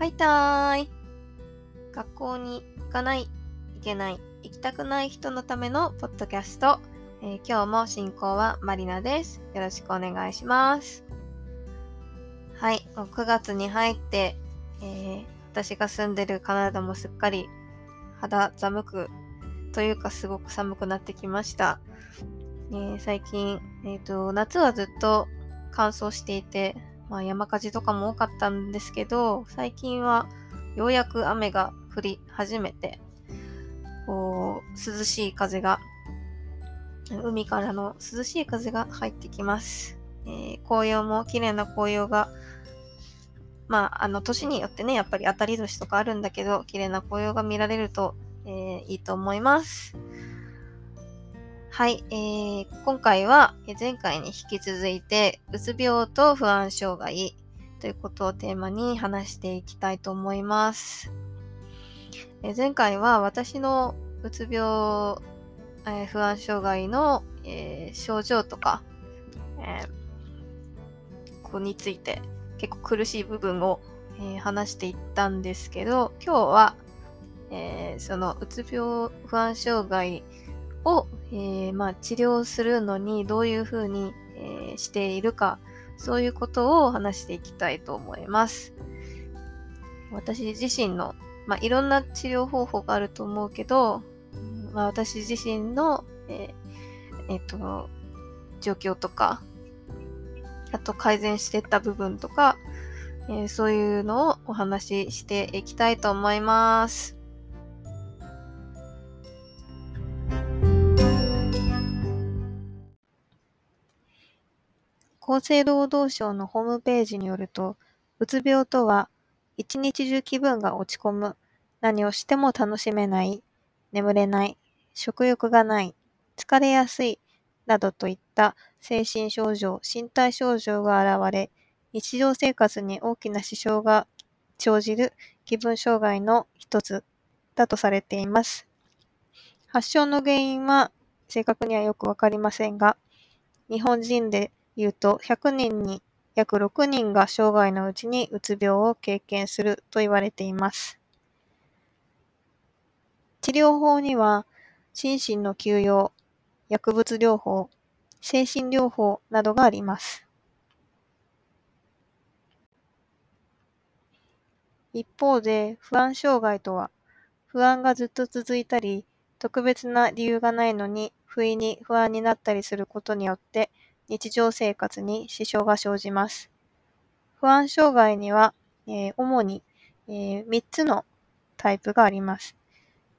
はいたーい。学校に行かない、行けない、行きたくない人のためのポッドキャスト。えー、今日も進行はマリナです。よろしくお願いします。はい、もう9月に入って、えー、私が住んでるカナダもすっかり肌寒くというかすごく寒くなってきました。えー、最近、えっ、と、夏はずっと乾燥していて、まあ、山火事とかも多かったんですけど、最近はようやく雨が降り始めて、こう、涼しい風が、海からの涼しい風が入ってきます。えー、紅葉も綺麗な紅葉が、まあ、あの、年によってね、やっぱり当たり年とかあるんだけど、綺麗な紅葉が見られると、えー、いいと思います。はい、えー、今回は前回に引き続いて、うつ病と不安障害ということをテーマに話していきたいと思います。え前回は私のうつ病、えー、不安障害の、えー、症状とか、えー、ここについて結構苦しい部分を、え話していったんですけど、今日は、えそのうつ病不安障害を、えー、まあ、治療するのにどういうふうに、えー、しているか、そういうことを話していきたいと思います。私自身の、まあ、いろんな治療方法があると思うけど、まあ、私自身の、えー、えっ、と、状況とか、あと改善していった部分とか、えー、そういうのをお話ししていきたいと思います。厚生労働省のホームページによると、うつ病とは、一日中気分が落ち込む、何をしても楽しめない、眠れない、食欲がない、疲れやすい、などといった精神症状、身体症状が現れ、日常生活に大きな支障が生じる。気分障害の一つ。だとされています。発症の原因は正確にはよくわかりませんが、日本人で言うと、100人に約6人が生涯のうちにうつ病を経験すると言われています。治療法には、心身の休養、薬物療法、精神療法などがあります。一方で、不安障害とは、不安がずっと続いたり、特別な理由がないのに、不意に不安になったりすることによって、日常生活に支障が生じます。不安障害には、えー、主に、えー、3つのタイプがあります。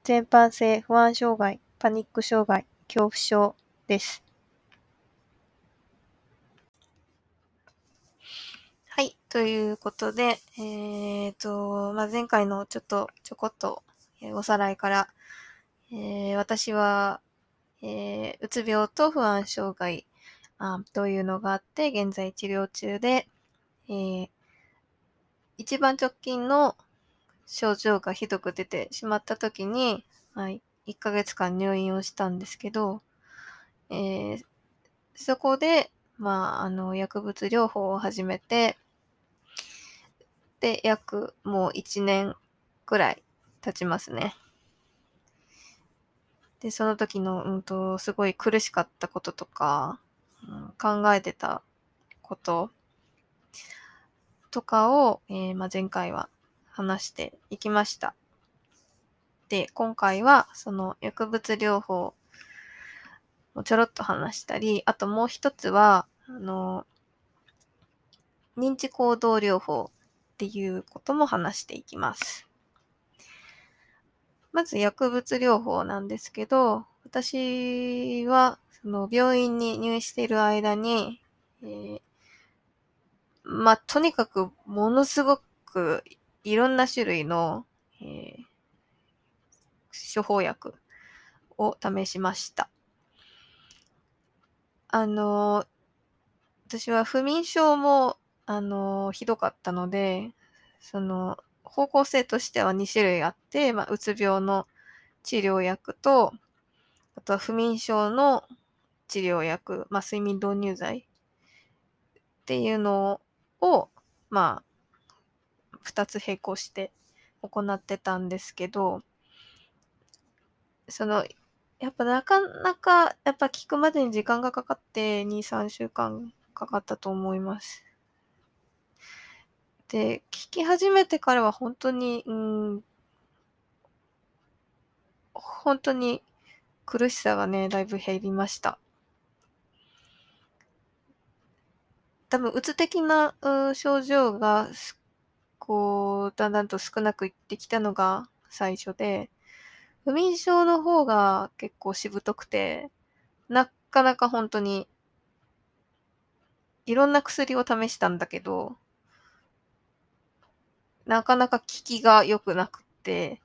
全般性不安障害、パニック障害、恐怖症です。はい。ということで、えっ、ー、と、まあ、前回のちょっとちょこっと、おさらいから、えー、私は、えうつ病と不安障害あというのがあって、現在治療中で、えー、一番直近の症状がひどく出てしまった時に、はい、1ヶ月間入院をしたんですけど、えー、そこで、まあ、あの、薬物療法を始めて、で、約もう1年くらい経ちますね。で、その時の、うんと、すごい苦しかったこととか、考えてたこととかを、えー、まあ、前回は話していきました。で、今回はその薬物療法をちょろっと話したり、あともう一つは、あの、認知行動療法っていうことも話していきます。まず薬物療法なんですけど、私はその病院に入院している間に、えー、まあ、とにかくものすごくいろんな種類の、えー、処方薬を試しました。あの、私は不眠症も、あの、ひどかったので、その、方向性としては2種類あって、まあ、うつ病の治療薬と、あとは不眠症の治療薬、まあ、睡眠導入剤っていうのを、まあ、2つ並行して行ってたんですけど、その、やっぱなかなか、やっぱ聞くまでに時間がかかって、2、3週間かかったと思います。で、聞き始めてからは本当に、うん、本当に苦しさがね、だいぶ減りました。多分、うつ的な、症状が、こう、だんだんと少なくいってきたのが最初で、不眠症の方が結構しぶとくて、なかなか本当に、いろんな薬を試したんだけど、なかなか効きが良くなくて、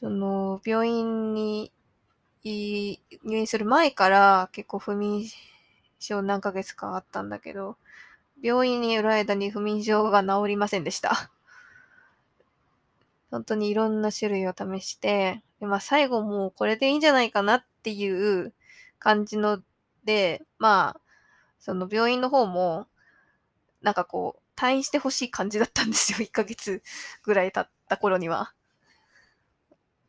その、病院に入院する前から結構不眠症何ヶ月かあったんだけど、病院にいる間に不眠症が治りませんでした。本当にいろんな種類を試して、でまあ最後もうこれでいいんじゃないかなっていう感じので、まあ、その病院の方も、なんかこう、退院してほしい感じだったんですよ。1ヶ月ぐらい経った頃には。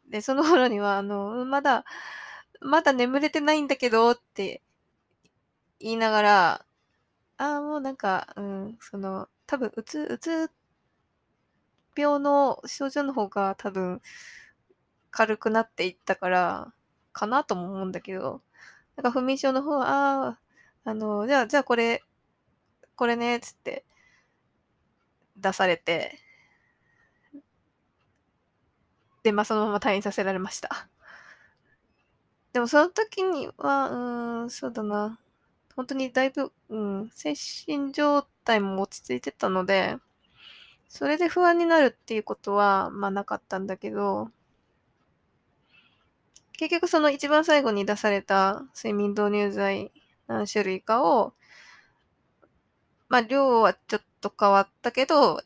で、その頃には、あの、まだ、まだ眠れてないんだけどって言いながら、ああ、もうなんか、うん、その、多分、うつ、うつ病の症状の方が多分、軽くなっていったから、かなとも思うんだけど、なんか不眠症の方は、ああ、あの、じゃあ、じゃあこれ、これね、つって出されて、で、まあそのまま退院させられました。でもその時には、うん、そうだな。本当にだいぶ、うん、精神状態も落ち着いてたので、それで不安になるっていうことは、まあなかったんだけど、結局その一番最後に出された睡眠導入剤何種類かを、まあ量はちょっと変わったけど、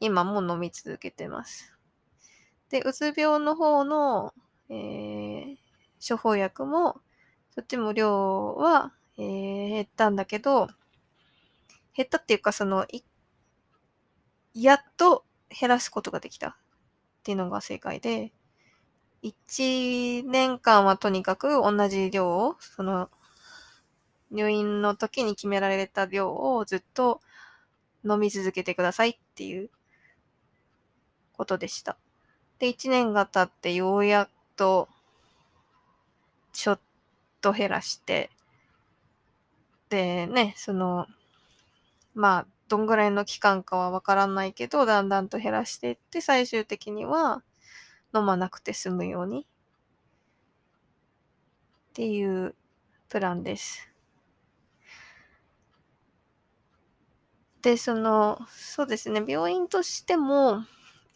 今も飲み続けてます。で、うつ病の方の、えー、処方薬も、そっちも量は、えー、減ったんだけど、減ったっていうか、その、いやっと減らすことができたっていうのが正解で、1年間はとにかく同じ量を、その、入院の時に決められた量をずっと飲み続けてくださいっていうことでした。で、1年が経ってようやっと、ちょっと減らして、でね、その、まあ、どんぐらいの期間かはわからないけど、だんだんと減らしていって、最終的には飲まなくて済むようにっていうプランです。で、その、そうですね、病院としても、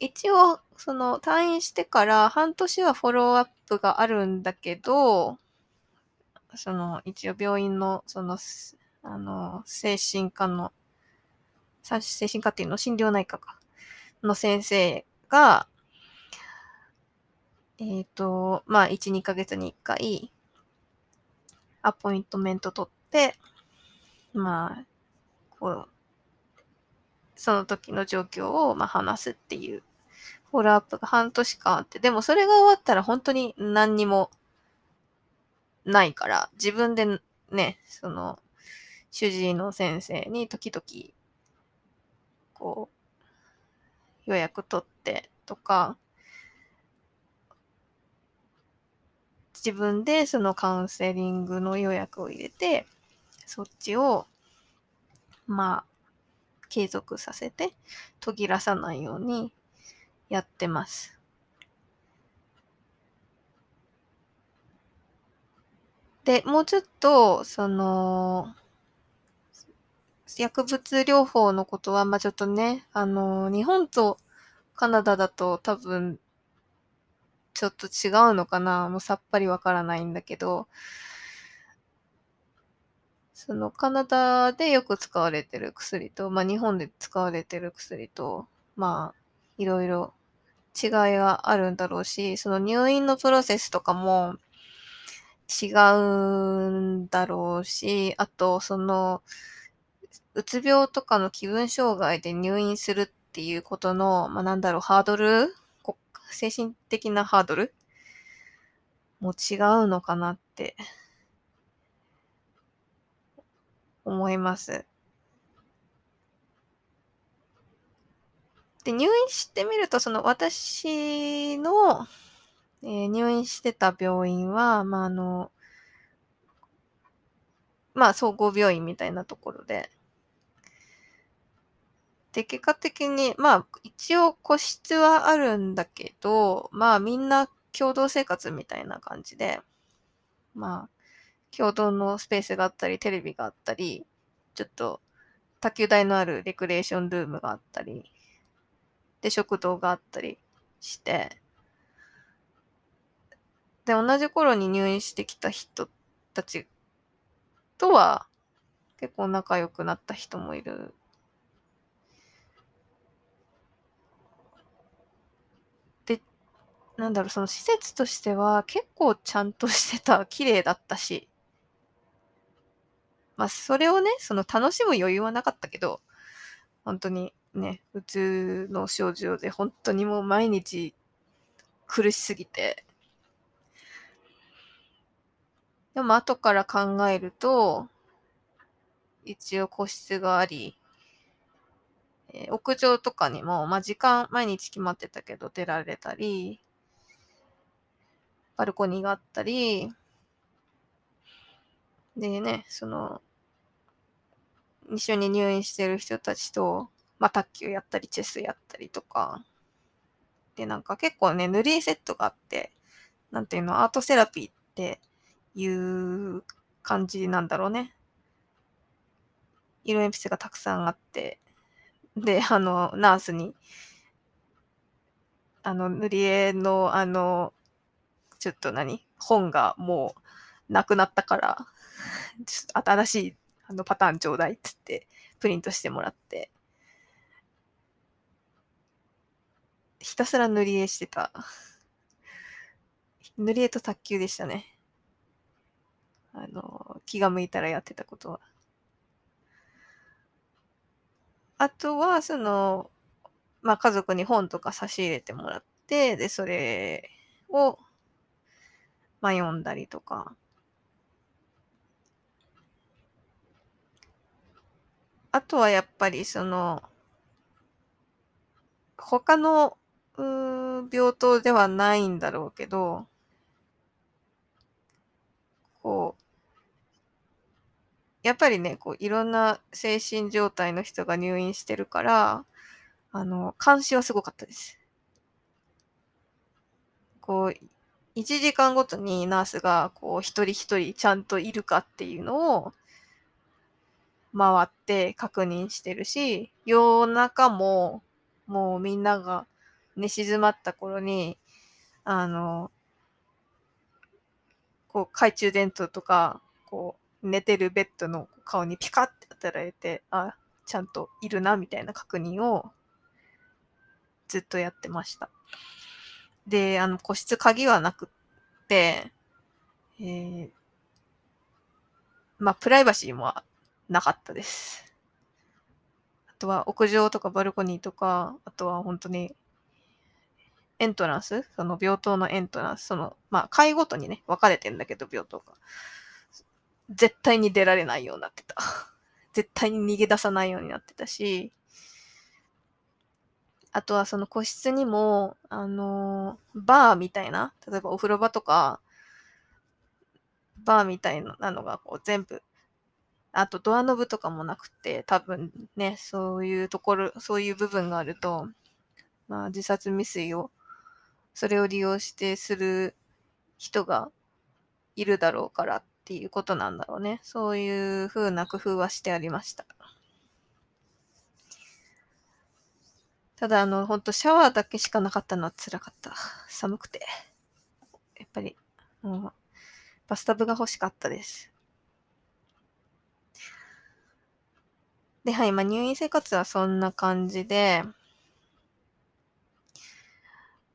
一応、その退院してから半年はフォローアップがあるんだけど、その一応病院のその、あの、精神科の、精神科っていうの心療内科か、の先生が、えっ、ー、と、まあ、1、2ヶ月に1回、アポイントメント取って、まあ、こう、その時の状況を、まあ、話すっていうフォローアップが半年間あって、でもそれが終わったら本当に何にもないから、自分でね、その、主治医の先生に時々、こう、予約取ってとか、自分でそのカウンセリングの予約を入れて、そっちを、まあ、継続させて、途切らさないようにやってます。で、もうちょっと、その、薬物療法のことは、まあちょっとね、あの、日本とカナダだと多分、ちょっと違うのかな。もうさっぱりわからないんだけど、そのカナダでよく使われてる薬と、まあ日本で使われてる薬と、まあいろいろ違いがあるんだろうし、その入院のプロセスとかも違うんだろうし、あとその、うつ病とかの気分障害で入院するっていうことの、まあ、なんだろう、ハードル？精神的なハードル？も違うのかなって。思います。で、入院してみると、その私の、えー、入院してた病院は、まあ、あの、まあ、総合病院みたいなところで、で、結果的に、まあ、一応個室はあるんだけど、まあ、みんな共同生活みたいな感じで、まあ、共同のスペースがあったり、テレビがあったり、ちょっと卓球台のあるレクレーションルームがあったり、で、食堂があったりして、で、同じ頃に入院してきた人たちとは結構仲良くなった人もいる。で、なんだろう、その施設としては結構ちゃんとしてた、綺麗だったし、まあ、それをね、その楽しむ余裕はなかったけど、本当にね、うつの症状で本当にもう毎日苦しすぎて。でも後から考えると、一応個室があり、えー、屋上とかにも、まあ、時間、毎日決まってたけど出られたり、バルコニーがあったり、でね、その、一緒に入院してる人たちと、まあ、卓球やったり、チェスやったりとか。で、なんか結構ね、塗りセットがあって、なんていうの、アートセラピーっていう感じなんだろうね。色鉛筆がたくさんあって、で、あの、ナースに、あの、塗り絵の、あの、ちょっと何？本がもうなくなったから、ちょっと新しいあのパターンちょうだいっつってプリントしてもらって、ひたすら塗り絵してた。塗り絵と卓球でしたね。あの、気が向いたらやってたことは。あとは、その、まあ、家族に本とか差し入れてもらって、で、それを、まあ、読んだりとか。あとはやっぱり、その、他の病棟ではないんだろうけど、こう、やっぱりね、こう、いろんな精神状態の人が入院してるから、あの、監視はすごかったです。こう、1時間ごとにナースが、こう、一人一人ちゃんといるかっていうのを、回って確認してるし、夜中も、もうみんなが寝静まった頃に、あの、こう、懐中電灯とか、こう、寝てるベッドの顔にピカって当てられて、あ、ちゃんといるな、みたいな確認をずっとやってました。で、あの、個室鍵はなくって、えー、まあ、プライバシーもなかったです。あとは屋上とかバルコニーとか、あとは本当にエントランス、その病棟のエントランス、その、まあ、階ごとにね、分かれてんだけど、病棟が。絶対に出られないようになってた。絶対に逃げ出さないようになってたし、あとはその個室にも、あのー、バーみたいな、例えばお風呂場とか、バーみたいなのがこう全部、あとドアノブとかもなくて、多分ね、そういうところ、そういう部分があると、まあ自殺未遂をそれを利用してする人がいるだろうからっていうことなんだろうね。そういう風な工夫はしてありました。ただ、あの、ほんとシャワーだけしかなかったのは辛かった。寒くて。やっぱり、もう、バスタブが欲しかったです。で、はい、まあ、入院生活はそんな感じで、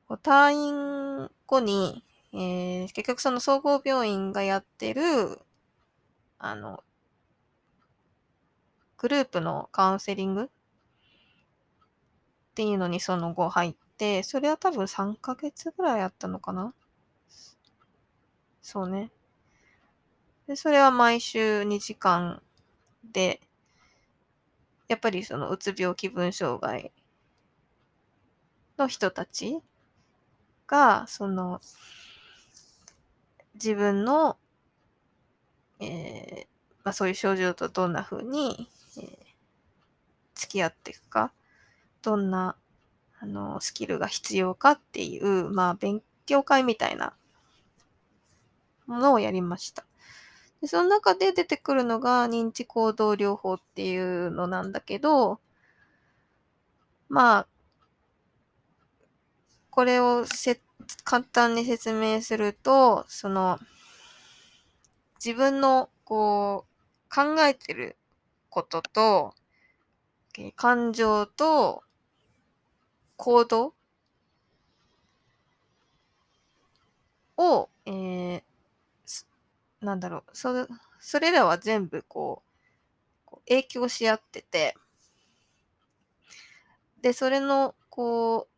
退院後に、えー、結局その総合病院がやってる、あの、グループのカウンセリングっていうのにその後入って、それは多分3ヶ月ぐらいあったのかな？そうね。で、それは毎週2時間で、やっぱりそのうつ病気分障害の人たちが、その、自分の、えー、まあそういう症状とどんな風に、えー、付き合っていくか、どんな、あの、スキルが必要かっていう、まあ勉強会みたいなものをやりました。でその中で出てくるのが認知行動療法っていうのなんだけど、まあ、これをせ簡単に説明すると、その、自分のこう、考えてることと、感情と行動を、えー、なんだろう、それ、それらは全部こう、こう影響し合ってて、で、それの、こう、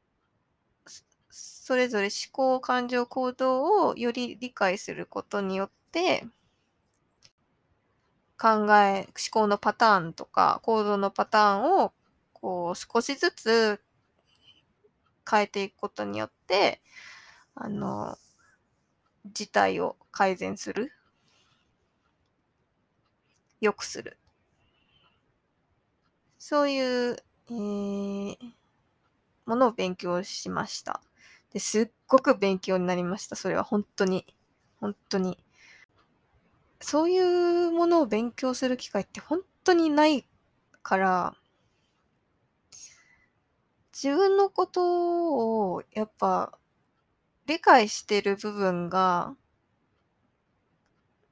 それぞれ思考、感情、行動をより理解することによって、考え、思考のパターンとか行動のパターンをこう少しずつ変えていくことによって、あの、事態を改善する良くする。そういう、えー、ものを勉強しました。ですっごく勉強になりました。それは本当に。本当に。そういうものを勉強する機会って本当にないから、自分のことをやっぱ理解してる部分が、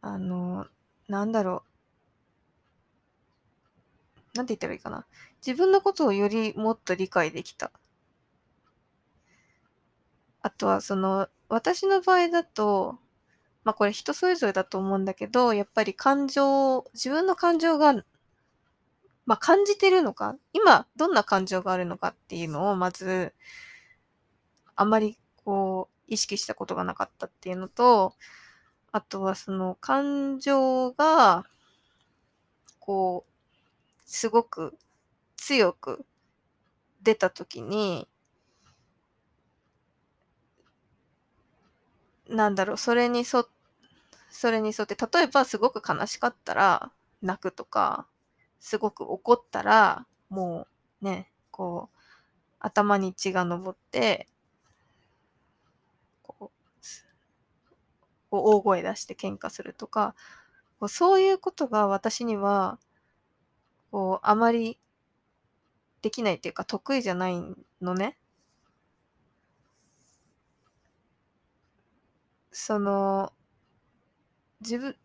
あの、なんだろう。なんて言ったらいいかな。自分のことをよりもっと理解できた。あとは、その、私の場合だと、まあこれ人それぞれだと思うんだけど、やっぱり感情、自分の感情が、まあ感じてるのか、今どんな感情があるのかっていうのをまず、あまりこう、意識したことがなかったっていうのと、あとはその感情が、こう、すごく強く出た時に、なんだろう、それにそ、それに沿って、例えばすごく悲しかったら泣くとか、すごく怒ったら、もうね、こう、頭に血が上って、こう、大声出して喧嘩するとか、そういうことが私にはこう、あまりできないっていうか得意じゃないのね。その、自分、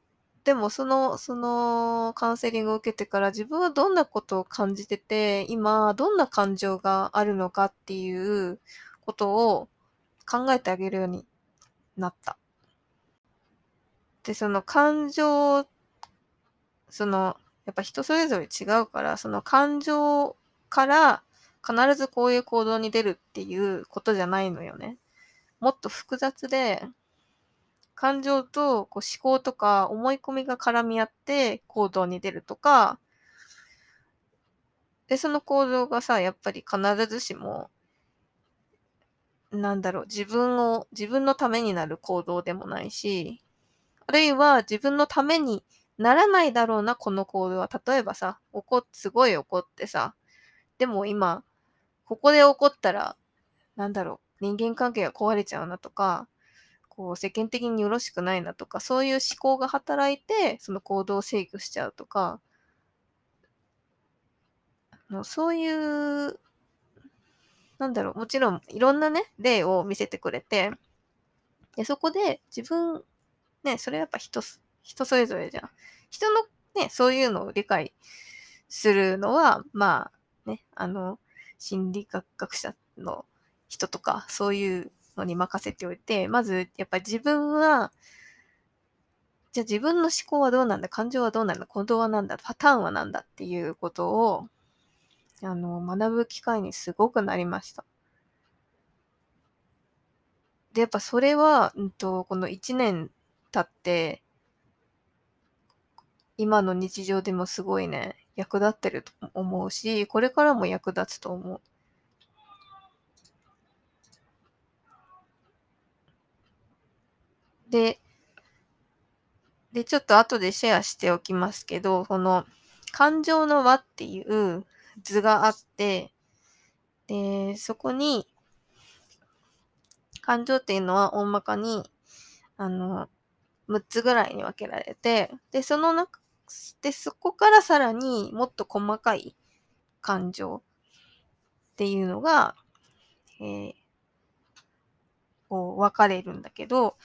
でもその、そのカウンセリングを受けてから自分はどんなことを感じてて、今どんな感情があるのかっていうことを考えてあげるようになった。で、その感情、そのやっぱ人それぞれ違うから、その感情から必ずこういう行動に出るっていうことじゃないのよね。もっと複雑で、感情とこう思考とか思い込みが絡み合って行動に出るとか、で、その行動がさ、やっぱり必ずしも、なんだろう、自分を、自分のためになる行動でもないし、あるいは自分のためにならないだろうな、この行動は。例えばさ、怒っ、すごい怒ってさ、でも今、ここで怒ったら、なんだろう、人間関係が壊れちゃうなとか、こう、世間的によろしくないなとか、そういう思考が働いて、その行動を制御しちゃうとか、のそういう、なんだろう、もちろんいろんなね、例を見せてくれて、でそこで自分、ね、それやっぱ人人それぞれじゃん。人のね、そういうのを理解するのは、まあ、ね、あの、心理学学者の人とか、そういうのに任せておいて、まず、やっぱり自分は、じゃあ自分の思考はどうなんだ、感情はどうなんだ、行動はなんだ、パターンはなんだっていうことを、あの、学ぶ機会にすごくなりました。で、やっぱそれは、うんと、この1年経って、今の日常でもすごいね、役立ってると思うし、これからも役立つと思う。で、で、ちょっと後でシェアしておきますけど、この感情の輪っていう図があって、で、そこに、感情っていうのは大まかに、あの、6つぐらいに分けられて、で、その中、で、そこからさらにもっと細かい感情っていうのが、えー、こう分かれるんだけど、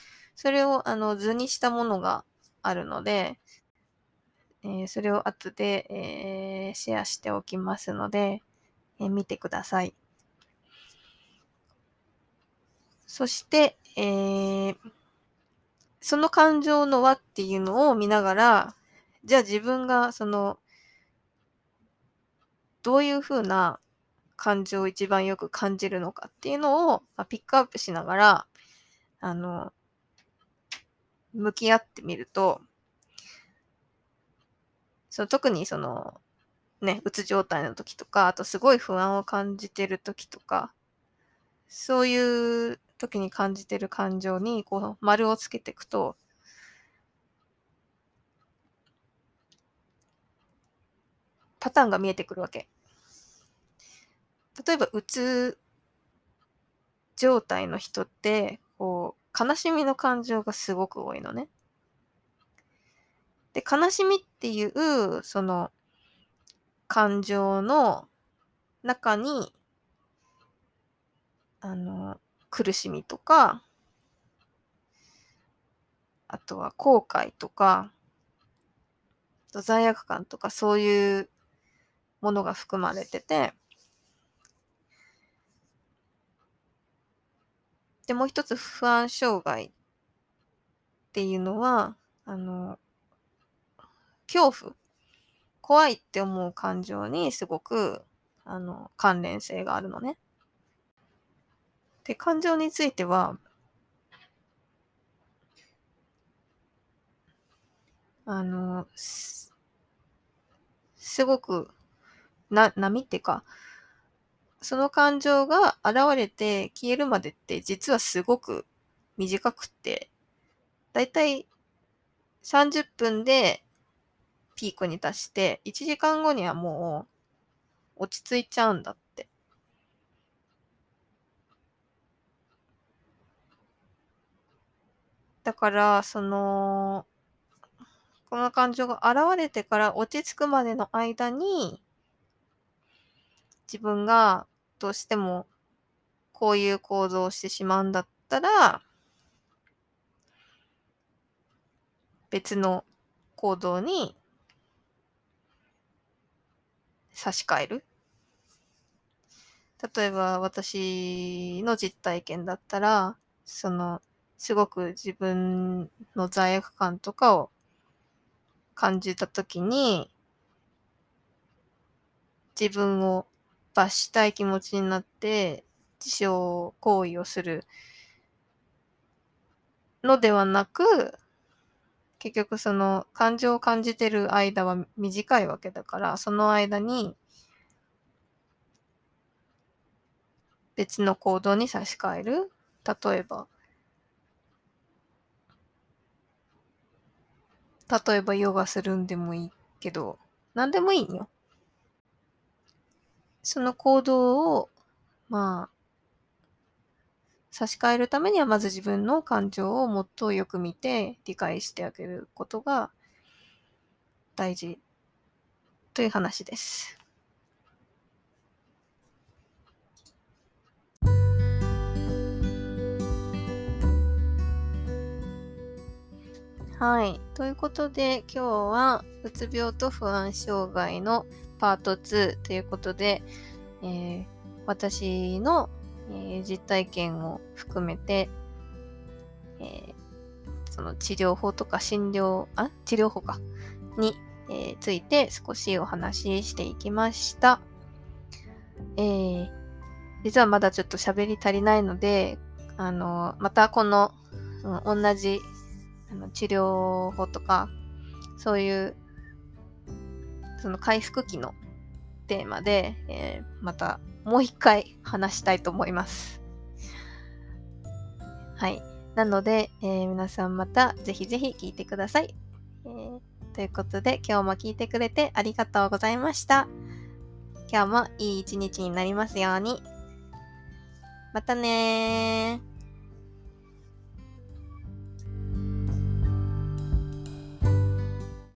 それをあの図にしたものがあるので、えー、それを後で、えー、シェアしておきますので、えー、見てください。そして、えー、その感情の輪っていうのを見ながら、じゃあ自分がその、どういうふうな感情を一番よく感じるのかっていうのを、ま、ピックアップしながら、あの、向き合ってみると、その特にその、ね、うつ状態の時とか、あとすごい不安を感じてる時とか、そういう時に感じてる感情に、こう、丸をつけていくと、パターンが見えてくるわけ。例えば、うつ状態の人って、こう、悲しみの感情がすごく多いのね。で、悲しみっていう、その、感情の中に、あの、苦しみとか、あとは後悔とか、罪悪感とかそういうものが含まれてて、で、もう一つ不安障害っていうのは、あの、恐怖、怖いって思う感情にすごく、あの、関連性があるのね。で、感情については、あの、すごくな、波っていうか、その感情が現れて消えるまでって実はすごく短くって、だいたい30分でピークに達して、1時間後にはもう落ち着いちゃうんだって。だから、その、この感情が現れてから落ち着くまでの間に、自分がどうしてもこういう行動をしてしまうんだったら、別の行動に差し替える。例えば私の実体験だったら、その、すごく自分の罪悪感とかを感じたときに、自分を罰したい気持ちになって自傷行為をするのではなく、結局その感情を感じてる間は短いわけだから、その間に別の行動に差し替える。例えば、例えばヨガするんでもいいけど、何でもいいよ。その行動を、まあ、差し替えるためには、まず自分の感情をもっとよく見て理解してあげることが大事という話です。はい。ということで、今日は、うつ病と不安障害のパート2ということで、えー、私の、えー、実体験を含めて、えー、その治療法とか診療、あ治療法か、に、えついて少しお話ししていきました。え、実はまだちょっと喋り足りないので、あの、またこの、うん、同じあの治療法とか、そういう、その回復期のテーマで、えー、またもう一回話したいと思います。はい。なので、えー、皆さんまたぜひぜひ聞いてください。えー、ということで、今日も聞いてくれてありがとうございました。今日もいい一日になりますように。またね。